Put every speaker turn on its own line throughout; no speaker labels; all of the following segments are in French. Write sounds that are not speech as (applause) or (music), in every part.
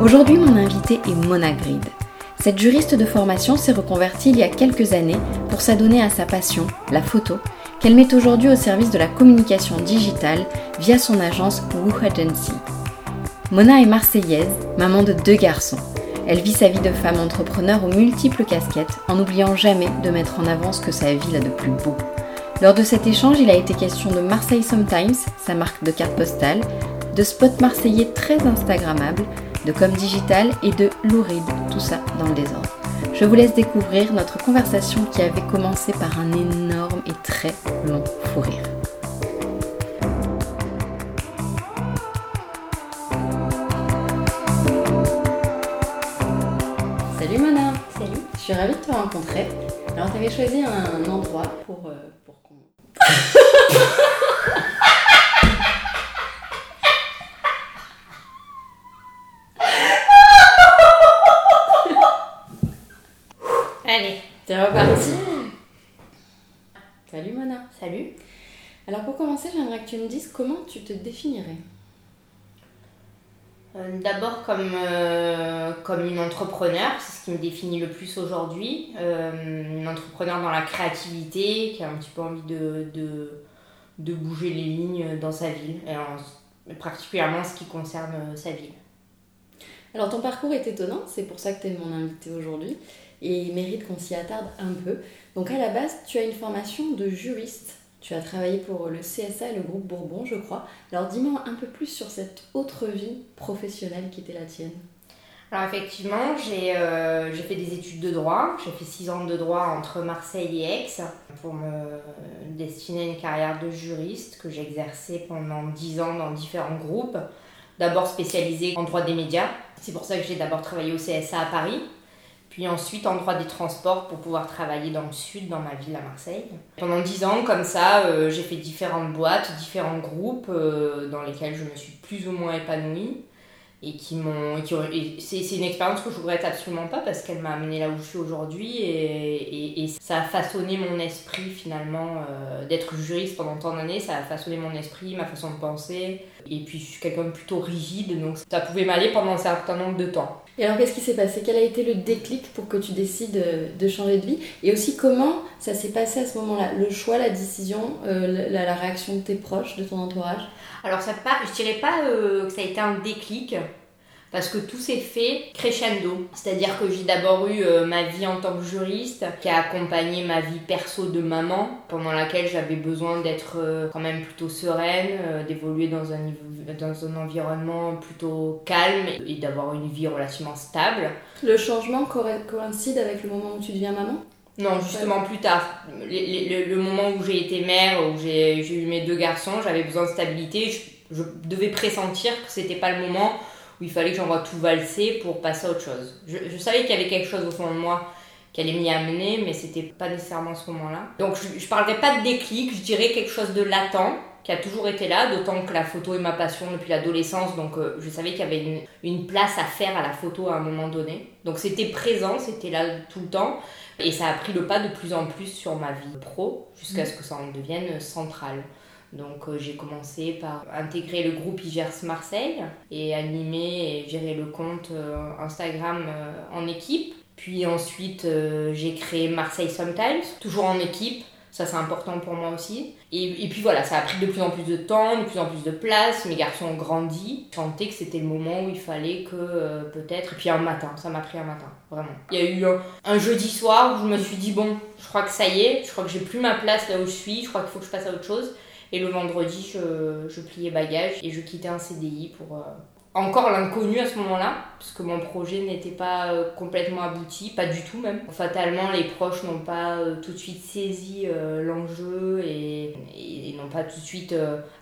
Aujourd'hui, mon invité est Mona Grid. Cette juriste de formation s'est reconvertie il y a quelques années pour s'adonner à sa passion, la photo, qu'elle met aujourd'hui au service de la communication digitale via son agence Woo Agency. Mona est marseillaise, maman de deux garçons. Elle vit sa vie de femme entrepreneur aux multiples casquettes en n'oubliant jamais de mettre en avant ce que sa ville a de plus beau. Lors de cet échange, il a été question de Marseille Sometimes, sa marque de carte postale, de spots marseillais très instagrammables, de com digital et de louride, tout ça dans le désordre. Je vous laisse découvrir notre conversation qui avait commencé par un énorme et très long fou rire. Salut Mona
Salut
Je suis ravie de te rencontrer. Alors tu avais choisi un endroit pour, euh, pour (laughs) qu'on...
Allez
C'est reparti Salut Mona
Salut
Alors pour commencer, j'aimerais que tu me dises comment tu te définirais.
Euh, D'abord comme, euh, comme une entrepreneur, c'est ce qui me définit le plus aujourd'hui. Euh, une entrepreneur dans la créativité, qui a un petit peu envie de, de, de bouger les lignes dans sa ville, et en- particulièrement ce qui concerne sa ville.
Alors ton parcours est étonnant, c'est pour ça que tu es mon invité aujourd'hui, et il mérite qu'on s'y attarde un peu. Donc à la base, tu as une formation de juriste. Tu as travaillé pour le CSA et le groupe Bourbon, je crois. Alors dis-moi un peu plus sur cette autre vie professionnelle qui était la tienne.
Alors effectivement, j'ai euh, fait des études de droit. J'ai fait 6 ans de droit entre Marseille et Aix pour me destiner à une carrière de juriste que j'ai exercée pendant 10 ans dans différents groupes. D'abord spécialisée en droit des médias. C'est pour ça que j'ai d'abord travaillé au CSA à Paris. Puis ensuite en droit des transports pour pouvoir travailler dans le sud, dans ma ville à Marseille. Pendant 10 ans, comme ça, euh, j'ai fait différentes boîtes, différents groupes euh, dans lesquels je me suis plus ou moins épanouie et qui m'ont c'est c'est une expérience que je regrette absolument pas parce qu'elle m'a amené là où je suis aujourd'hui et, et, et ça a façonné mon esprit finalement euh, d'être juriste pendant tant d'années. Ça a façonné mon esprit ma façon de penser. Et puis je suis quelqu'un de plutôt rigide donc ça pouvait m'aller pendant un certain nombre de temps.
Et alors qu'est-ce qui s'est passé? Quel a été le déclic pour que tu décides de changer de vie? Et aussi comment ça s'est passé à ce moment-là? Le choix, la décision, euh, la, la réaction de tes proches, de ton entourage?
Alors ça pas je dirais pas euh, que ça a été un déclic parce que tout s'est fait crescendo. C'est-à-dire que j'ai d'abord eu euh, ma vie en tant que juriste qui a accompagné ma vie perso de maman pendant laquelle j'avais besoin d'être euh, quand même plutôt sereine, euh, d'évoluer dans un, dans un environnement plutôt calme et d'avoir une vie relativement stable.
Le changement coïncide avec le moment où tu deviens maman?
Non, justement plus tard. Le, le moment où j'ai été mère, où j'ai j'ai eu mes deux garçons, j'avais besoin de stabilité. Je, je devais pressentir que c'était pas le moment où il fallait que j'envoie tout valser pour passer à autre chose. Je, je savais qu'il y avait quelque chose au fond de moi qui allait m'y amener, mais c'était pas nécessairement ce moment-là. Donc je, je parlerai pas de déclic, je dirais quelque chose de latent qui a toujours été là, d'autant que la photo est ma passion depuis l'adolescence, donc euh, je savais qu'il y avait une, une place à faire à la photo à un moment donné. Donc c'était présent, c'était là tout le temps, et ça a pris le pas de plus en plus sur ma vie pro, jusqu'à ce que ça en devienne central. Donc euh, j'ai commencé par intégrer le groupe IGERS Marseille et animer et gérer le compte euh, Instagram euh, en équipe. Puis ensuite j'ai créé Marseille Sometimes, toujours en équipe, ça c'est important pour moi aussi. Et, puis voilà, ça a pris de plus en plus de temps, de plus en plus de place, mes garçons ont grandi. Je sentais que c'était le moment où il fallait que peut-être... Et puis un matin, ça m'a pris un matin, vraiment. Il y a eu un, un jeudi soir où je me suis dit, bon, je crois que ça y est, je crois que j'ai plus ma place là où je suis, je crois qu'il faut que je passe à autre chose. Et le vendredi, je, je pliais bagages et je quittais un CDI pour, euh, encore l'inconnu à ce moment-là, parce que mon projet n'était pas euh, complètement abouti, pas du tout même. Fatalement, les proches n'ont pas euh, tout de suite saisi l'enjeu et, et n'ont pas tout de suite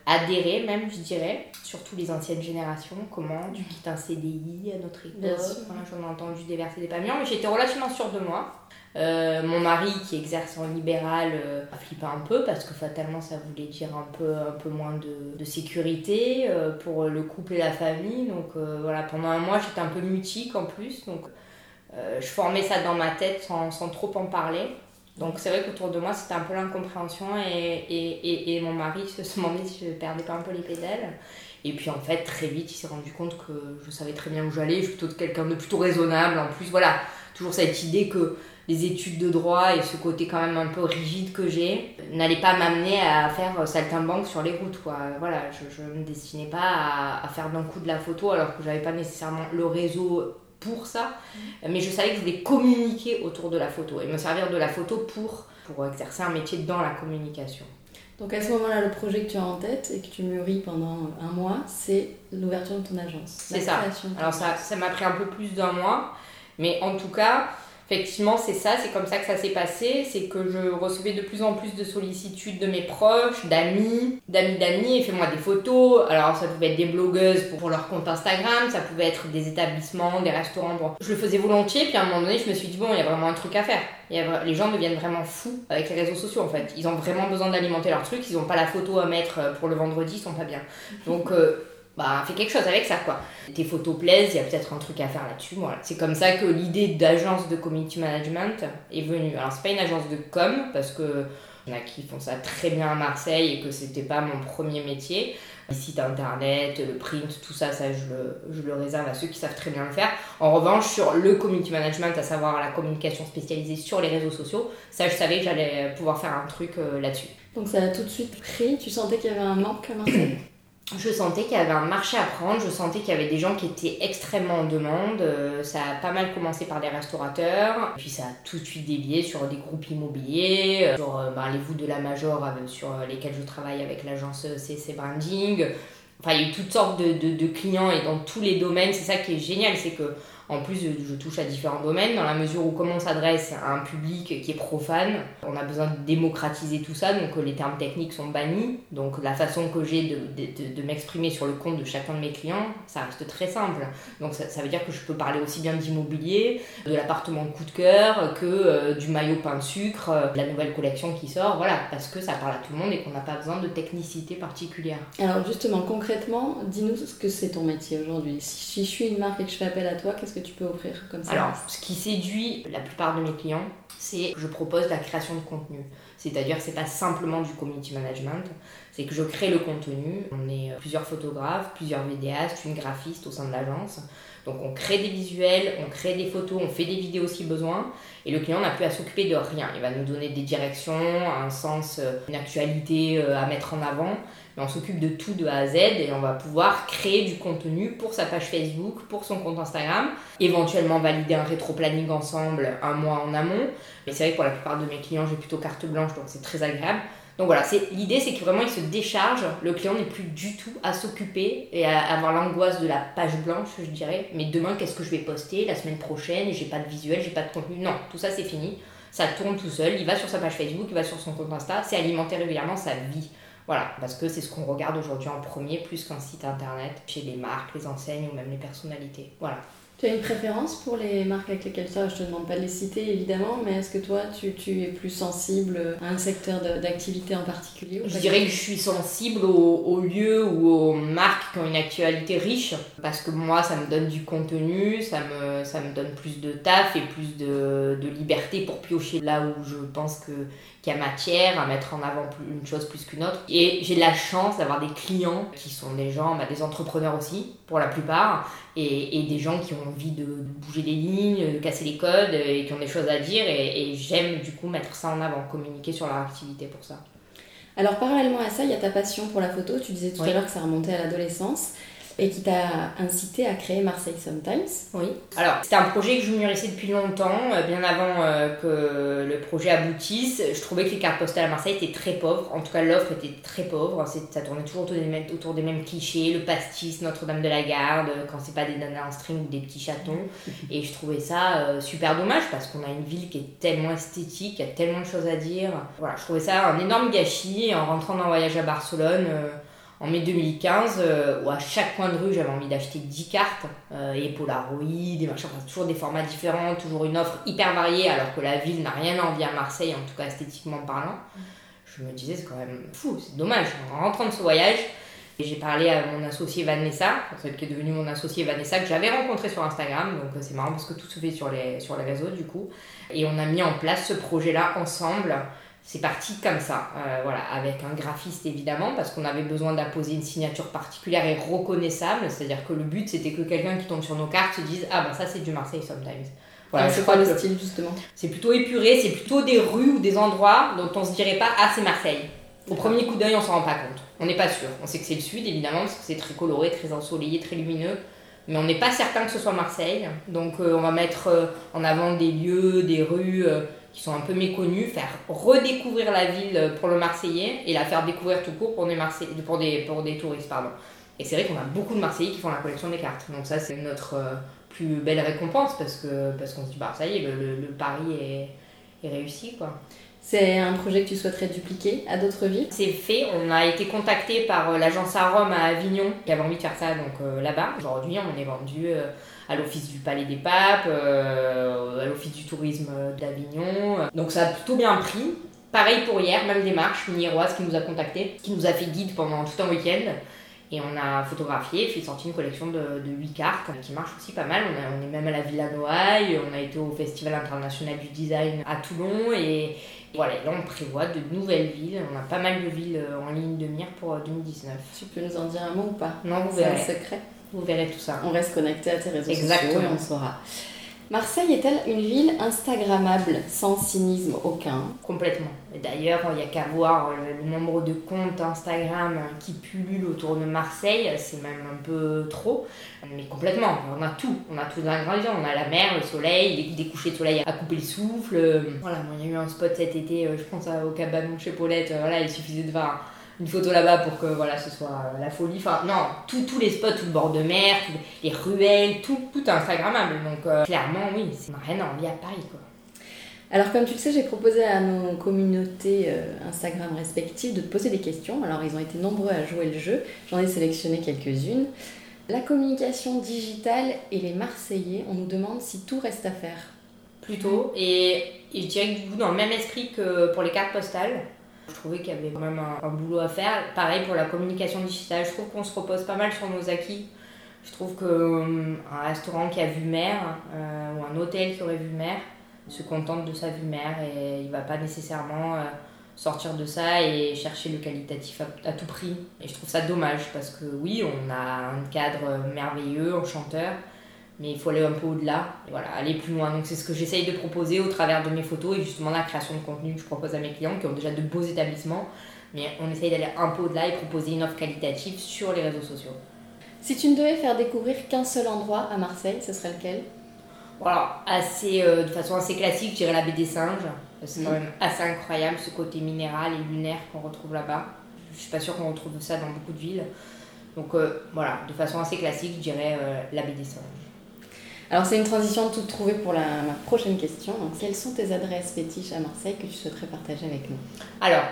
adhéré même, je dirais. Surtout les anciennes générations, comment tu quittes un CDI à notre époque? J'en ai entendu déverser des pamiers, mais j'étais relativement sûre de moi. Euh, mon mari qui exerce en libéral euh, a flippé un peu parce que fatalement ça voulait dire un peu, un peu moins de, sécurité euh, pour le couple et la famille. Donc voilà, pendant un mois j'étais un peu mutique en plus. Donc je formais ça dans ma tête sans, sans trop en parler. Donc c'est vrai qu'autour de moi c'était un peu l'incompréhension et, et, et, mon mari se demandait si je perdais pas un peu les pédales. Et puis en fait très vite il s'est rendu compte que je savais très bien où j'allais, je suis plutôt quelqu'un de plutôt raisonnable. En plus voilà, toujours cette idée que les études de droit et ce côté quand même un peu rigide que j'ai n'allaient pas m'amener à faire saltimbanque sur les routes. Quoi. Voilà, je ne me destinais pas à, faire d'un coup de la photo alors que j'avais pas nécessairement le réseau pour ça. Mm. Mais je savais que je voulais communiquer autour de la photo et me servir de la photo pour, pour exercer un métier dans la communication.
Donc à ce moment-là, le projet que tu as en tête et que tu mûris pendant un mois, c'est l'ouverture de ton agence.
C'est ça. Alors ça, ça m'a pris un peu plus d'un mois, mais en tout cas, effectivement, c'est ça, c'est comme ça que ça s'est passé. C'est que je recevais de plus en plus de sollicitudes de mes proches, d'amis, d'amis d'amis, et fais-moi des photos. Alors, ça pouvait être des blogueuses pour leur compte Instagram, ça pouvait être des établissements, des restaurants. Je le faisais volontiers, puis à un moment donné, je me suis dit, bon, il y a vraiment un truc à faire. les gens deviennent vraiment fous avec les réseaux sociaux, en fait. Ils ont vraiment besoin d'alimenter leur truc, ils n'ont pas la photo à mettre pour le vendredi, ils sont pas bien. Donc, euh, bah fais quelque chose avec ça quoi. Tes photos plaisent, il y a peut-être un truc à faire là-dessus. Voilà. C'est comme ça que l'idée d'agence de community management est venue. Alors c'est pas une agence de com parce que y en a qui font ça très bien à Marseille et que c'était pas mon premier métier. Les sites internet, le print, tout ça, ça je le, je le réserve à ceux qui savent très bien le faire. En revanche, sur le community management, à savoir la communication spécialisée sur les réseaux sociaux, ça je savais que j'allais pouvoir faire un truc euh, là-dessus.
Donc ça a tout de suite pris, tu sentais qu'il y avait un manque à Marseille?
Je sentais qu'il y avait un marché à prendre, je sentais qu'il y avait des gens qui étaient extrêmement en demande. Euh, ça a pas mal commencé par des restaurateurs, puis ça a tout de suite dévié sur des groupes immobiliers, euh, sur bah, les de la Major sur lesquels je travaille avec l'agence CC Branding. Enfin, il y a eu toutes sortes de clients et dans tous les domaines. C'est ça qui est génial, c'est que en plus, je touche à différents domaines, dans la mesure où comment on s'adresse à un public qui est profane, on a besoin de démocratiser tout ça, donc les termes techniques sont bannis. Donc la façon que j'ai de, m'exprimer sur le compte de chacun de mes clients, ça reste très simple. Donc ça, ça veut dire que je peux parler aussi bien d'immobilier, de l'appartement coup de cœur, que euh, du maillot pain de sucre, euh, de la nouvelle collection qui sort, voilà, parce que ça parle à tout le monde et qu'on n'a pas besoin de technicité particulière.
Alors justement, concrètement, dis-nous ce que c'est ton métier aujourd'hui. Si je suis une marque et que je fais appel à toi, qu'est-ce que tu peux offrir comme ça
Alors, ce qui séduit la plupart de mes clients, c'est que je propose la création de contenu. C'est-à-dire c'est pas simplement du community management, c'est que je crée le contenu. On est plusieurs photographes, plusieurs vidéastes, une graphiste au sein de l'agence. Donc on crée des visuels, on crée des photos, on fait des vidéos si besoin. Et le client n'a plus à s'occuper de rien. Il va nous donner des directions, un sens, euh, une actualité euh, à mettre en avant on s'occupe de tout de A à Z et on va pouvoir créer du contenu pour sa page Facebook, pour son compte Instagram, éventuellement valider un rétro-planning ensemble un mois en amont. Mais c'est vrai que pour la plupart de mes clients, j'ai plutôt carte blanche, donc c'est très agréable. Donc voilà, l'idée c'est que vraiment il se décharge, le client n'est plus du tout à s'occuper et à avoir l'angoisse de la page blanche, je dirais. Mais demain, qu'est-ce que je vais poster la semaine prochaine? J'ai pas de visuel, j'ai pas de contenu. Non, tout ça c'est fini. Ça tourne tout seul. Il va sur sa page Facebook, il va sur son compte Insta. C'est alimenter régulièrement sa vie. Voilà, parce que c'est ce qu'on regarde aujourd'hui en premier, plus qu'un site internet, chez les marques, les enseignes ou même les personnalités. Voilà.
Tu as une préférence pour les marques avec lesquelles ça Je te demande pas de les citer évidemment, mais est-ce que toi tu, tu, es plus sensible à un secteur d'activité en particulier
Je dirais que je suis sensible aux, lieux ou aux marques qui ont une actualité riche, parce que moi ça me donne du contenu, ça me, ça me donne plus de taf et plus de, de liberté pour piocher là où je pense que qu'il y a matière à mettre en avant une chose plus qu'une autre. Et j'ai la chance d'avoir des clients qui sont des gens, bah, des entrepreneurs aussi, pour la plupart, et, et, des gens qui ont envie de, bouger les lignes, de casser les codes, et qui ont des choses à dire, et, j'aime du coup mettre ça en avant, communiquer sur leur activité pour ça.
Alors parallèlement à ça, il y a ta passion pour la photo, tu disais tout à l'heure que ça remontait à l'adolescence. Et qui t'a incité à créer Marseille Sometimes.
Oui. Alors, c'était un projet que je mûrissais depuis longtemps, euh, bien avant euh, que le projet aboutisse. Je trouvais que les cartes postales à Marseille étaient très pauvres. En tout cas, l'offre était très pauvre. Ça tournait toujours autour des, mêmes, autour des mêmes clichés. Le pastis, Notre-Dame de la Garde, quand c'est pas des nanas en string ou des petits chatons. (laughs) Et je trouvais ça euh, super dommage parce qu'on a une ville qui est tellement esthétique, il y a tellement de choses à dire. Voilà, je trouvais ça un énorme gâchis en rentrant d'un voyage à Barcelone en mai 2015, euh, où à chaque coin de rue, j'avais envie d'acheter 10 cartes, euh, et Polaroid, des machins, toujours des formats différents, toujours une offre hyper variée, alors que la ville n'a rien envie à Marseille, en tout cas esthétiquement parlant. Je me disais, c'est quand même fou, c'est dommage. En rentrant de ce voyage, j'ai parlé à mon associé Vanessa, qui est devenue mon associé Vanessa, que j'avais rencontré sur Instagram, donc euh, c'est marrant parce que tout se fait sur les, sur les réseaux du coup. Et on a mis en place ce projet-là ensemble c'est parti comme ça, euh, voilà, avec un graphiste évidemment, parce qu'on avait besoin d'apposer une signature particulière et reconnaissable, c'est-à-dire que le but c'était que quelqu'un qui tombe sur nos cartes se dise Ah ben ça c'est du Marseille Sometimes.
Voilà, c'est quoi le style justement?
C'est plutôt épuré, c'est plutôt des rues ou des endroits dont on se dirait pas Ah c'est Marseille. Au premier coup d'œil on s'en rend pas compte, on n'est pas sûr. On sait que c'est le sud évidemment, parce que c'est très coloré, très ensoleillé, très lumineux mais on n'est pas certain que ce soit Marseille. Donc euh, on va mettre euh, en avant des lieux, des rues qui sont un peu méconnus, faire redécouvrir la ville pour le Marseillais et la faire découvrir tout court pour des, Marseillais, pour des, pour des touristes. Pardon. Et c'est vrai qu'on a beaucoup de Marseillais qui font la collection des cartes. Donc ça, c'est notre euh, plus belle récompense parce qu'on parce qu'on se dit, bah ça y est, le, le, pari est, est réussi. quoi.
C'est un projet que tu souhaiterais dupliquer à d'autres villes?
C'est fait. On a été contacté par euh, l'agence Arom à Avignon qui avait envie de faire ça donc euh, là-bas. Aujourd'hui, on est vendu à l'Office du Palais des Papes, euh, à l'Office du Tourisme d'Avignon. Donc ça a plutôt bien pris. Pareil pour hier, même démarche, une Hiéroise qui nous a contacté, qui nous a fait guide pendant tout un week-end. Et on a photographié, fait sortir une collection de, de 8 cartes qui marche aussi pas mal. On, est même à la Villa Noailles, on a été au Festival international du design à Toulon voilà, là on prévoit de nouvelles villes. On a pas mal de villes en ligne de mire pour 2019.
Tu peux nous en dire un mot ou pas?
Non, vous verrez.
C'est un secret?
Vous verrez tout ça.
On reste connecté à tes réseaux sociaux et on saura. Marseille est-elle une ville Instagrammable, sans cynisme aucun?
Complètement. D'ailleurs, il n'y a qu'à voir le nombre de comptes Instagram qui pullulent autour de Marseille, c'est même un peu trop. Mais complètement, on a tout. On a tout dans l'ingrédient. On a la mer, le soleil, des couchers de soleil à couper le souffle. Voilà, il y a eu un spot cet été, euh, je pense au Cabanon chez Paulette. Voilà, il suffisait de voir une photo là-bas pour que voilà, ce soit la folie. Enfin, non, tous les spots, tout le bord de mer, les ruelles, tout, tout Instagrammable. Donc, euh, clairement, oui, c'est rien à envie à Paris, quoi.
Alors, comme tu le sais, j'ai proposé à nos communautés euh, Instagram respectives de poser des questions. Alors, ils ont été nombreux à jouer le jeu. J'en ai sélectionné quelques-unes. La communication digitale et les Marseillais, on nous demande si tout reste à faire.
Plutôt. Et, et je dirais que du coup, dans le même esprit que pour les cartes postales, je trouvais qu'il y avait quand même un, boulot à faire. Pareil pour la communication digitale, je trouve qu'on se repose pas mal sur nos acquis. Je trouve qu'un hum, restaurant qui a vu mère euh, ou un hôtel qui aurait vu mère se contente de sa vue mère et il va pas nécessairement euh, sortir de ça et chercher le qualitatif à, tout prix. Et je trouve ça dommage parce que oui, on a un cadre merveilleux, enchanteur, mais il faut aller un peu au-delà, et voilà, aller plus loin. Donc c'est ce que j'essaye de proposer au travers de mes photos et justement la création de contenu que je propose à mes clients qui ont déjà de beaux établissements, mais on essaye d'aller un peu au-delà et proposer une offre qualitative sur les réseaux sociaux.
Si tu ne devais faire découvrir qu'un seul endroit à Marseille, ce serait lequel?
Voilà, assez, euh, de façon assez classique, je dirais la baie des singes. C'est quand mmh. même assez incroyable ce côté minéral et lunaire qu'on retrouve là-bas. Je suis pas sûre qu'on retrouve ça dans beaucoup de villes. Donc euh, voilà, de façon assez classique, je dirais euh, la baie des singes.
Alors c'est une transition toute trouvée pour la, prochaine question. Quelles sont tes adresses fétiches à Marseille que tu souhaiterais partager avec nous?
Alors,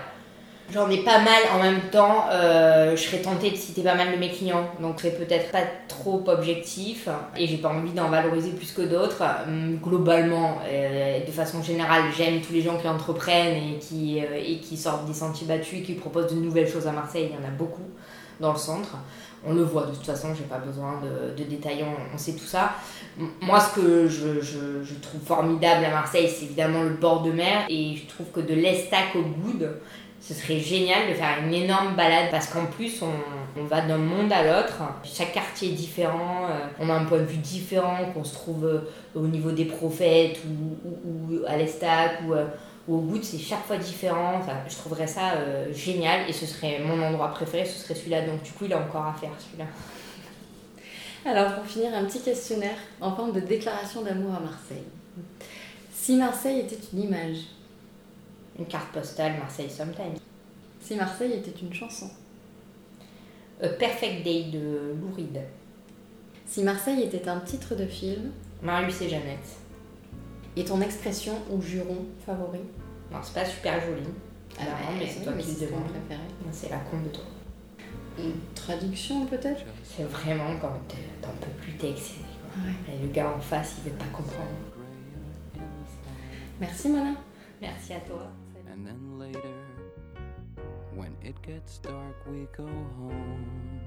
j'en ai pas mal en même temps. Euh, je serais tentée de citer pas mal de mes clients, donc serais peut-être pas trop objectif et j'ai pas envie d'en valoriser plus que d'autres. Hum, globalement, euh, de façon générale, j'aime tous les gens qui entreprennent et qui, euh, et qui sortent des sentiers battus et qui proposent de nouvelles choses à Marseille. Il y en a beaucoup dans le centre on le voit de toute façon, j'ai pas besoin de, de on, sait tout ça. Moi, ce que je, trouve formidable à Marseille, c'est évidemment le bord de mer, et je trouve que de l'Estac au Goud, ce serait génial de faire une énorme balade parce qu'en plus on, va d'un monde à l'autre, chaque quartier est différent, euh, on a un point de vue différent qu'on se trouve euh, au niveau des prophètes ou, à l'Estac ou, au goût, c'est chaque fois différent. je trouverais ça euh, génial et ce serait mon endroit préféré, ce serait celui-là. Donc du coup, il a encore à faire celui-là.
Alors pour finir, un petit questionnaire en forme de déclaration d'amour à Marseille. Si Marseille était une image,
Une carte postale Marseille Sometimes.
si Marseille était une chanson,
A Perfect Day de Lou Reed.
si Marseille était un titre de film,
Marius et Jeannette.
Et ton expression ou juron favori?
Non, c'est pas super joli.
Ah ouais,
mais c'est toi
mais
qui
c'est
le
ton
demandes.
préféré.
C'est la con de toi.
Une traduction peut-être?
C'est vraiment quand t'es- t'en peux plus quoi.
Ouais.
Et le gars en face, il veut pas comprendre.
Merci Mona.
Merci à toi.
And then later, when it gets dark, we go home.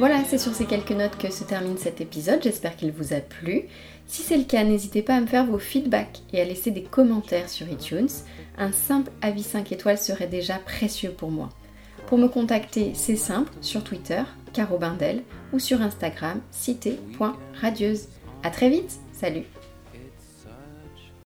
Voilà, c'est sur ces quelques notes que se termine cet épisode. J'espère qu'il vous a plu. Si c'est le cas, n'hésitez pas à me faire vos feedbacks et à laisser des commentaires sur iTunes. Un simple avis 5 étoiles serait déjà précieux pour moi. Pour me contacter, c'est simple, sur Twitter, Caro Bindel, ou sur Instagram, cité.radieuse. A très vite, salut